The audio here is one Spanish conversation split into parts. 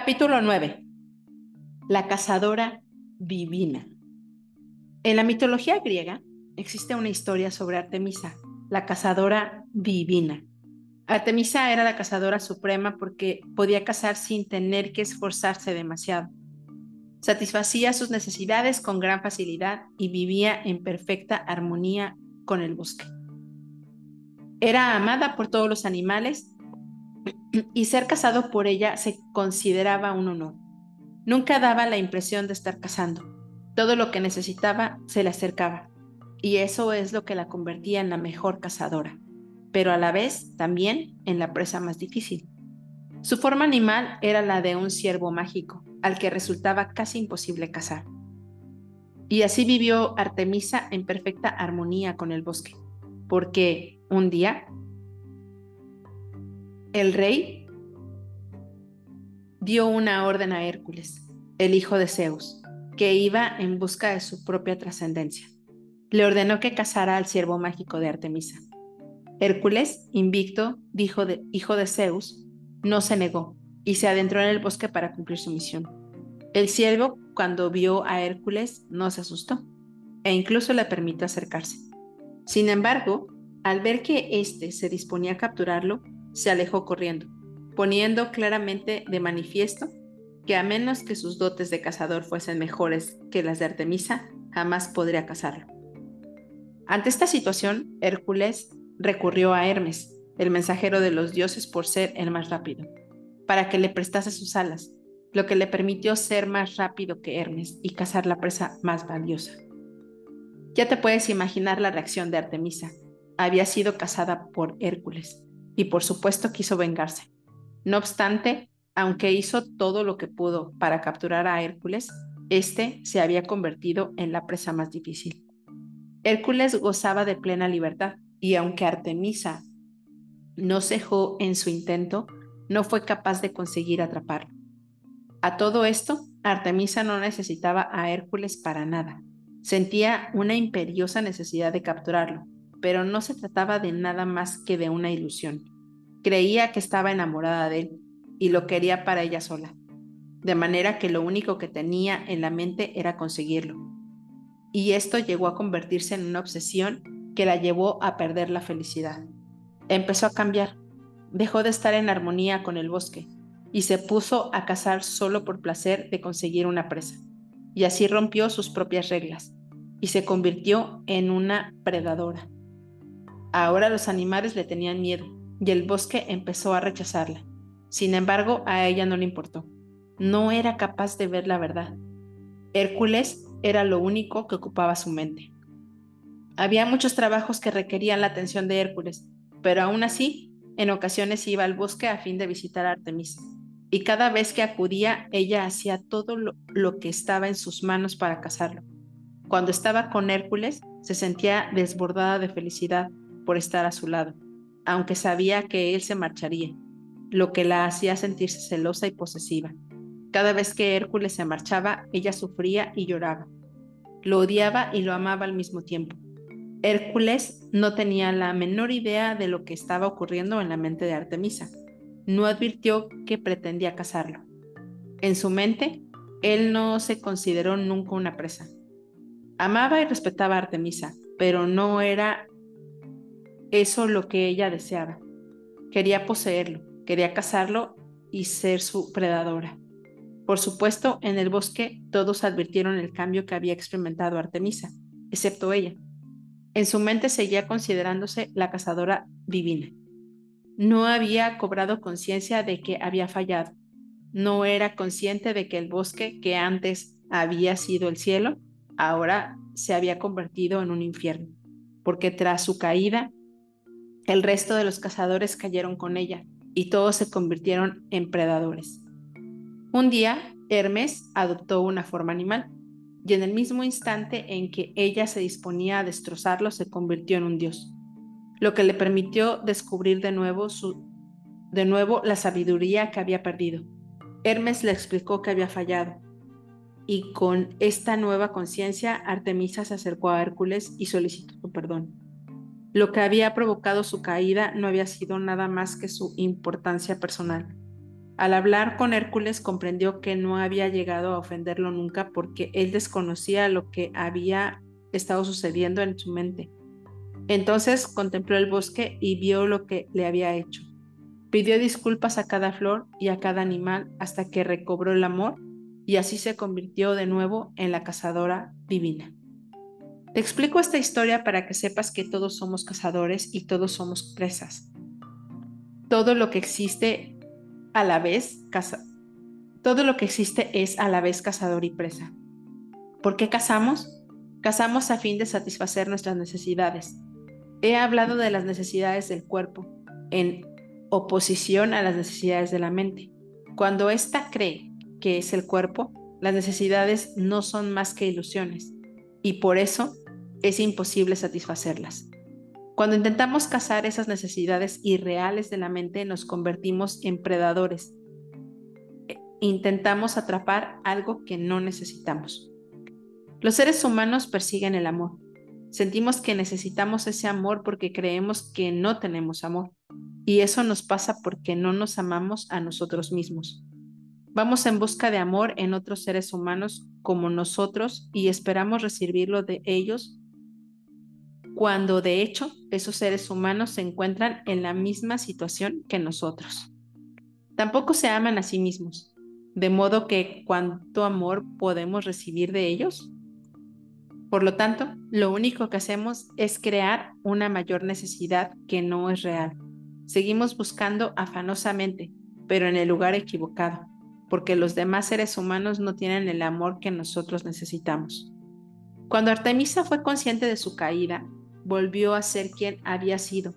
Capítulo 9. La cazadora divina. En la mitología griega existe una historia sobre Artemisa, la cazadora divina. Artemisa era la cazadora suprema porque podía cazar sin tener que esforzarse demasiado. Satisfacía sus necesidades con gran facilidad y vivía en perfecta armonía con el bosque. Era amada por todos los animales y ser casado por ella se consideraba un honor. Nunca daba la impresión de estar cazando. Todo lo que necesitaba se le acercaba, y eso es lo que la convertía en la mejor cazadora, pero a la vez también en la presa más difícil. Su forma animal era la de un ciervo mágico, al que resultaba casi imposible cazar. Y así vivió Artemisa en perfecta armonía con el bosque, porque un día el rey dio una orden a Hércules, el hijo de Zeus, que iba en busca de su propia trascendencia. Le ordenó que cazara al siervo mágico de Artemisa. Hércules, invicto, dijo de, hijo de Zeus, no se negó y se adentró en el bosque para cumplir su misión. El siervo, cuando vio a Hércules, no se asustó e incluso le permitió acercarse. Sin embargo, al ver que éste se disponía a capturarlo, se alejó corriendo, poniendo claramente de manifiesto que a menos que sus dotes de cazador fuesen mejores que las de Artemisa, jamás podría cazarlo. Ante esta situación, Hércules recurrió a Hermes, el mensajero de los dioses por ser el más rápido, para que le prestase sus alas, lo que le permitió ser más rápido que Hermes y cazar la presa más valiosa. Ya te puedes imaginar la reacción de Artemisa. Había sido cazada por Hércules y por supuesto quiso vengarse. No obstante, aunque hizo todo lo que pudo para capturar a Hércules, este se había convertido en la presa más difícil. Hércules gozaba de plena libertad y aunque Artemisa no cejó en su intento, no fue capaz de conseguir atraparlo. A todo esto, Artemisa no necesitaba a Hércules para nada. Sentía una imperiosa necesidad de capturarlo, pero no se trataba de nada más que de una ilusión. Creía que estaba enamorada de él y lo quería para ella sola, de manera que lo único que tenía en la mente era conseguirlo. Y esto llegó a convertirse en una obsesión que la llevó a perder la felicidad. Empezó a cambiar, dejó de estar en armonía con el bosque y se puso a cazar solo por placer de conseguir una presa. Y así rompió sus propias reglas y se convirtió en una predadora. Ahora los animales le tenían miedo y el bosque empezó a rechazarla. Sin embargo, a ella no le importó. No era capaz de ver la verdad. Hércules era lo único que ocupaba su mente. Había muchos trabajos que requerían la atención de Hércules, pero aún así, en ocasiones iba al bosque a fin de visitar a Artemisa. Y cada vez que acudía, ella hacía todo lo, que estaba en sus manos para casarlo. Cuando estaba con Hércules, se sentía desbordada de felicidad por estar a su lado, aunque sabía que él se marcharía lo que la hacía sentirse celosa y posesiva. Cada vez que Hércules se marchaba, ella sufría y lloraba. Lo odiaba y lo amaba al mismo tiempo. Hércules no tenía la menor idea de lo que estaba ocurriendo en la mente de Artemisa. No advirtió que pretendía casarlo. En su mente, él no se consideró nunca una presa. Amaba y respetaba a Artemisa, pero no era eso lo que ella deseaba. Quería poseerlo, Quería cazarlo y ser su predadora. Por supuesto, en el bosque todos advirtieron el cambio que había experimentado Artemisa, excepto ella. En su mente seguía considerándose la cazadora divina. No había cobrado conciencia de que había fallado. No era consciente de que el bosque que antes había sido el cielo, ahora se había convertido en un infierno, porque tras su caída, el resto de los cazadores cayeron con ella y todos se convirtieron en predadores. Un día, Hermes adoptó una forma animal y en el mismo instante en que ella se disponía a destrozarlo, se convirtió en un dios, lo que le permitió descubrir de nuevo, su, de nuevo la sabiduría que había perdido. Hermes le explicó que había fallado y con esta nueva conciencia Artemisa se acercó a Hércules y solicitó su perdón. Lo que había provocado su caída no había sido nada más que su importancia personal. Al hablar con Hércules comprendió que no había llegado a ofenderlo nunca porque él desconocía lo que había estado sucediendo en su mente. Entonces contempló el bosque y vio lo que le había hecho. Pidió disculpas a cada flor y a cada animal hasta que recobró el amor y así se convirtió de nuevo en la cazadora divina. Te explico esta historia para que sepas que todos somos cazadores y todos somos presas. Todo lo que existe a la vez todo lo que existe es a la vez cazador y presa. ¿Por qué cazamos? Cazamos a fin de satisfacer nuestras necesidades. He hablado de las necesidades del cuerpo en oposición a las necesidades de la mente. Cuando ésta cree que es el cuerpo, las necesidades no son más que ilusiones y por eso es imposible satisfacerlas. Cuando intentamos cazar esas necesidades irreales de la mente, nos convertimos en predadores. Intentamos atrapar algo que no necesitamos. Los seres humanos persiguen el amor. Sentimos que necesitamos ese amor porque creemos que no tenemos amor. Y eso nos pasa porque no nos amamos a nosotros mismos. Vamos en busca de amor en otros seres humanos como nosotros y esperamos recibirlo de ellos cuando de hecho esos seres humanos se encuentran en la misma situación que nosotros. Tampoco se aman a sí mismos, de modo que cuánto amor podemos recibir de ellos. Por lo tanto, lo único que hacemos es crear una mayor necesidad que no es real. Seguimos buscando afanosamente, pero en el lugar equivocado, porque los demás seres humanos no tienen el amor que nosotros necesitamos. Cuando Artemisa fue consciente de su caída, volvió a ser quien había sido,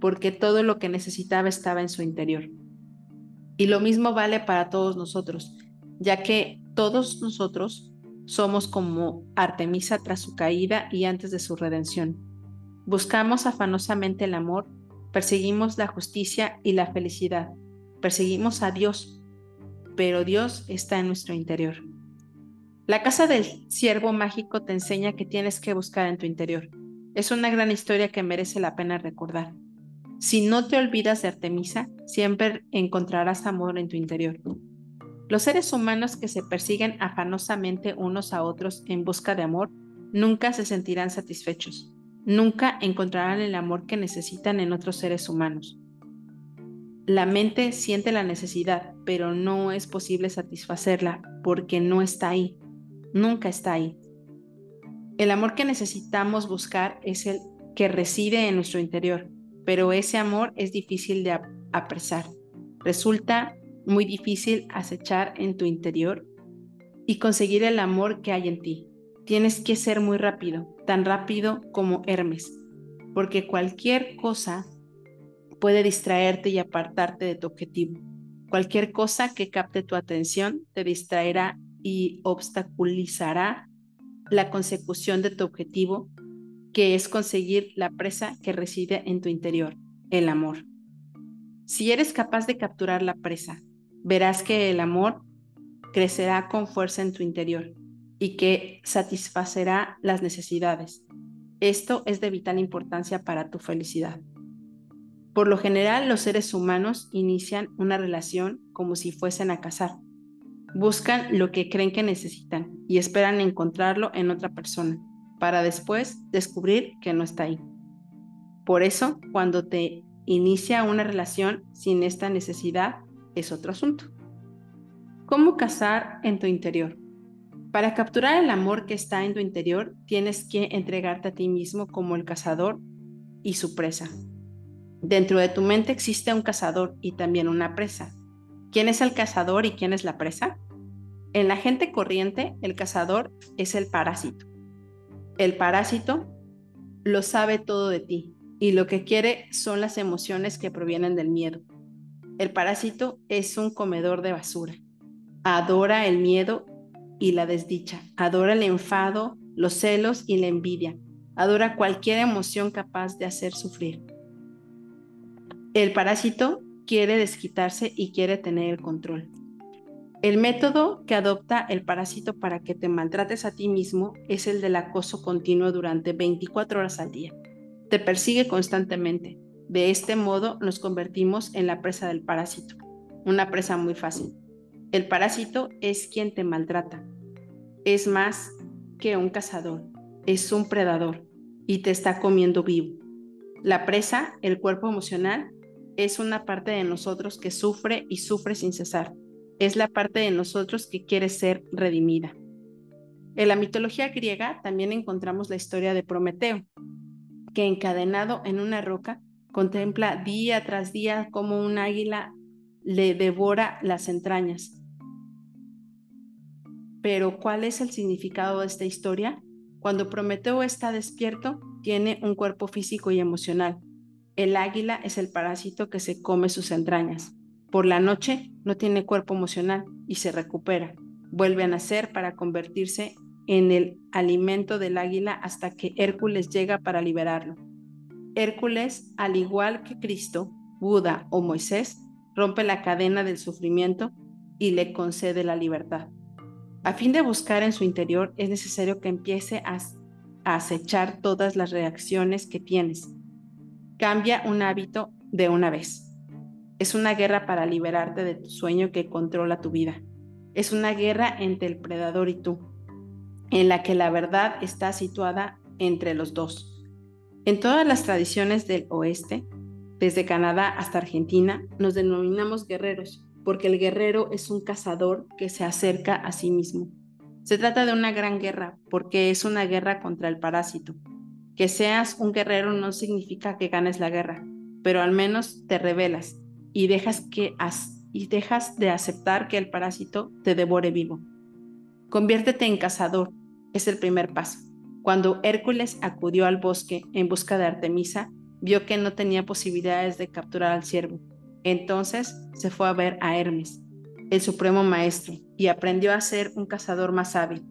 porque todo lo que necesitaba estaba en su interior. Y lo mismo vale para todos nosotros, ya que todos nosotros somos como Artemisa tras su caída y antes de su redención. Buscamos afanosamente el amor, perseguimos la justicia y la felicidad, perseguimos a Dios, pero Dios está en nuestro interior. La casa del siervo mágico te enseña que tienes que buscar en tu interior es una gran historia que merece la pena recordar. Si no te olvidas de Artemisa, siempre encontrarás amor en tu interior. Los seres humanos que se persiguen afanosamente unos a otros en busca de amor nunca se sentirán satisfechos, nunca encontrarán el amor que necesitan en otros seres humanos. La mente siente la necesidad, pero no es posible satisfacerla porque no está ahí, nunca está ahí. El amor que necesitamos buscar es el que reside en nuestro interior, pero ese amor es difícil de apresar. Resulta muy difícil acechar en tu interior y conseguir el amor que hay en ti. Tienes que ser muy rápido, tan rápido como Hermes, porque cualquier cosa puede distraerte y apartarte de tu objetivo. Cualquier cosa que capte tu atención te distraerá y obstaculizará la consecución de tu objetivo, que es conseguir la presa que reside en tu interior, el amor. Si eres capaz de capturar la presa, verás que el amor crecerá con fuerza en tu interior y que satisfacerá las necesidades. Esto es de vital importancia para tu felicidad. Por lo general, los seres humanos inician una relación como si fuesen a casar Buscan lo que creen que necesitan y esperan encontrarlo en otra persona para después descubrir que no está ahí. Por eso, cuando te inicia una relación sin esta necesidad, es otro asunto. ¿Cómo cazar en tu interior? Para capturar el amor que está en tu interior, tienes que entregarte a ti mismo como el cazador y su presa. Dentro de tu mente existe un cazador y también una presa. ¿Quién es el cazador y quién es la presa? En la gente corriente, el cazador es el parásito. El parásito lo sabe todo de ti y lo que quiere son las emociones que provienen del miedo. El parásito es un comedor de basura. Adora el miedo y la desdicha. Adora el enfado, los celos y la envidia. Adora cualquier emoción capaz de hacer sufrir. El parásito quiere desquitarse y quiere tener el control. El método que adopta el parásito para que te maltrates a ti mismo es el del acoso continuo durante 24 horas al día. Te persigue constantemente. De este modo nos convertimos en la presa del parásito. una presa muy fácil. El parásito es quien te maltrata. Es más que un cazador, es un predador y te está comiendo vivo. La presa, el cuerpo emocional, es una parte de nosotros que sufre y sufre sin cesar. Es la parte de nosotros que quiere ser redimida. En la mitología griega también encontramos la historia de Prometeo, que encadenado en una roca contempla día tras día como un águila le devora las entrañas. Pero ¿cuál es el significado de esta historia? Cuando Prometeo está despierto, tiene un cuerpo físico y emocional. El águila es el parásito que se come sus entrañas. Por la noche no tiene cuerpo emocional y se recupera. Vuelve a nacer para convertirse en el alimento del águila hasta que Hércules llega para liberarlo. Hércules, al igual que Cristo, Buda o Moisés, rompe la cadena del sufrimiento y le concede la libertad. A fin de buscar en su interior es necesario que empiece a, acechar todas las reacciones que tienes. Cambia un hábito de una vez. Es una guerra para liberarte de tu sueño que controla tu vida. Es una guerra entre el predador y tú, en la que la verdad está situada entre los dos. En todas las tradiciones del oeste, desde Canadá hasta Argentina, nos denominamos guerreros porque el guerrero es un cazador que se acerca a sí mismo. Se trata de una gran guerra, porque es una guerra contra el parásito. Que seas un guerrero no significa que ganes la guerra, pero al menos te rebelas y dejas, que y dejas de aceptar que el parásito te devore vivo. Conviértete en cazador, es el primer paso. Cuando Hércules acudió al bosque en busca de Artemisa, vio que no tenía posibilidades de capturar al ciervo entonces se fue a ver a Hermes, el supremo maestro, y aprendió a ser un cazador más hábil.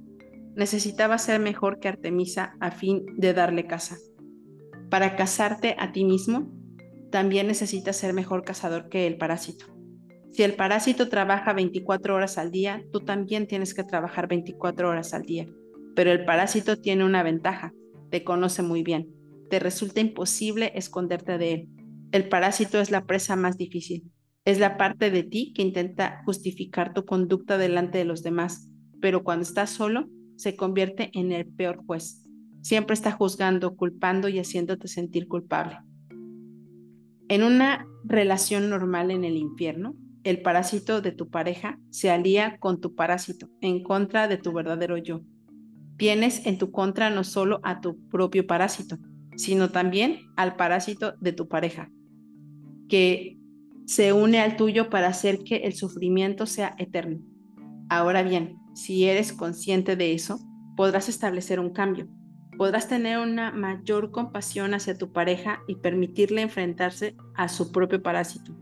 Necesitaba ser mejor que Artemisa a fin de darle caza. Para cazarte a ti mismo, también necesitas ser mejor cazador que el parásito. Si el parásito trabaja 24 horas al día, tú también tienes que trabajar 24 horas al día. Pero el parásito tiene una ventaja, te conoce muy bien. Te resulta imposible esconderte de él. El parásito es la presa más difícil. Es la parte de ti que intenta justificar tu conducta delante de los demás, pero cuando estás solo, se convierte en el peor juez. Siempre está juzgando, culpando y haciéndote sentir culpable. En una relación normal en el infierno, el parásito de tu pareja se alía con tu parásito en contra de tu verdadero yo. Tienes en tu contra no solo a tu propio parásito, sino también al parásito de tu pareja que se une al tuyo para hacer que el sufrimiento sea eterno. Ahora bien, si eres consciente de eso, podrás establecer un cambio. Podrás tener una mayor compasión hacia tu pareja y permitirle enfrentarse a su propio parásito.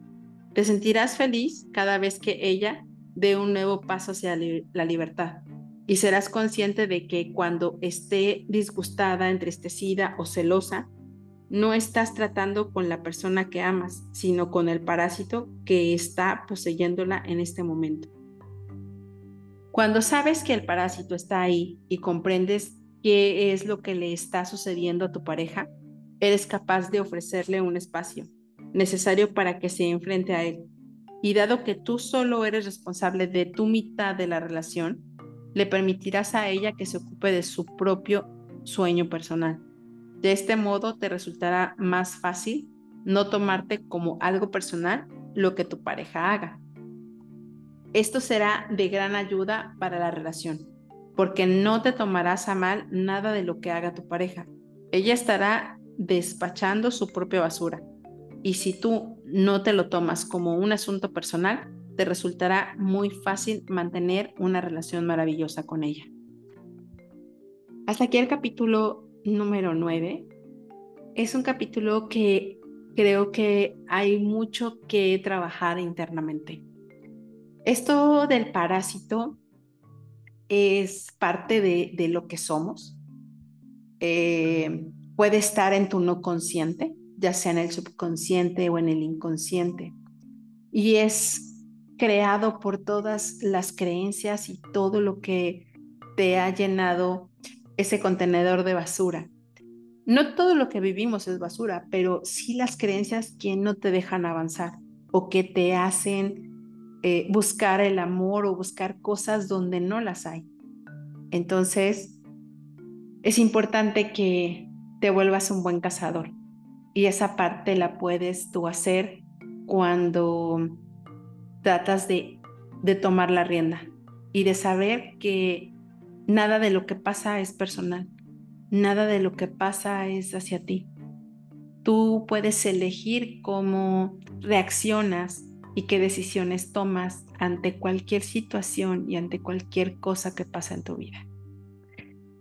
Te sentirás feliz cada vez que ella dé un nuevo paso hacia la libertad y serás consciente de que cuando esté disgustada, entristecida o celosa, no estás tratando con la persona que amas, sino con el parásito que está poseyéndola en este momento. Cuando sabes que el parásito está ahí y comprendes qué es lo que le está sucediendo a tu pareja, eres capaz de ofrecerle un espacio necesario para que se enfrente a él. Y dado que tú solo eres responsable de tu mitad de la relación, le permitirás a ella que se ocupe de su propio sueño personal. De este modo te resultará más fácil no tomarte como algo personal lo que tu pareja haga. Esto será de gran ayuda para la relación, porque no te tomarás a mal nada de lo que haga tu pareja. Ella estará despachando su propia basura. Y si tú no te lo tomas como un asunto personal, te resultará muy fácil mantener una relación maravillosa con ella. Hasta aquí el capítulo número 9 es un capítulo que creo que hay mucho que trabajar internamente. Esto del parásito es parte de, lo que somos. Eh, puede estar en tu no consciente, ya sea en el subconsciente o en el inconsciente. Y es creado por todas las creencias y todo lo que te ha llenado ese contenedor de basura. No todo lo que vivimos es basura, pero sí las creencias que no te dejan avanzar o que te hacen eh, buscar el amor o buscar cosas donde no las hay. Entonces, es importante que te vuelvas un buen cazador y esa parte la puedes tú hacer cuando tratas de, de tomar la rienda y de saber que nada de lo que pasa es personal, nada de lo que pasa es hacia ti. Tú puedes elegir cómo reaccionas y qué decisiones tomas ante cualquier situación y ante cualquier cosa que pasa en tu vida.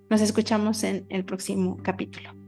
Nos escuchamos en el próximo capítulo.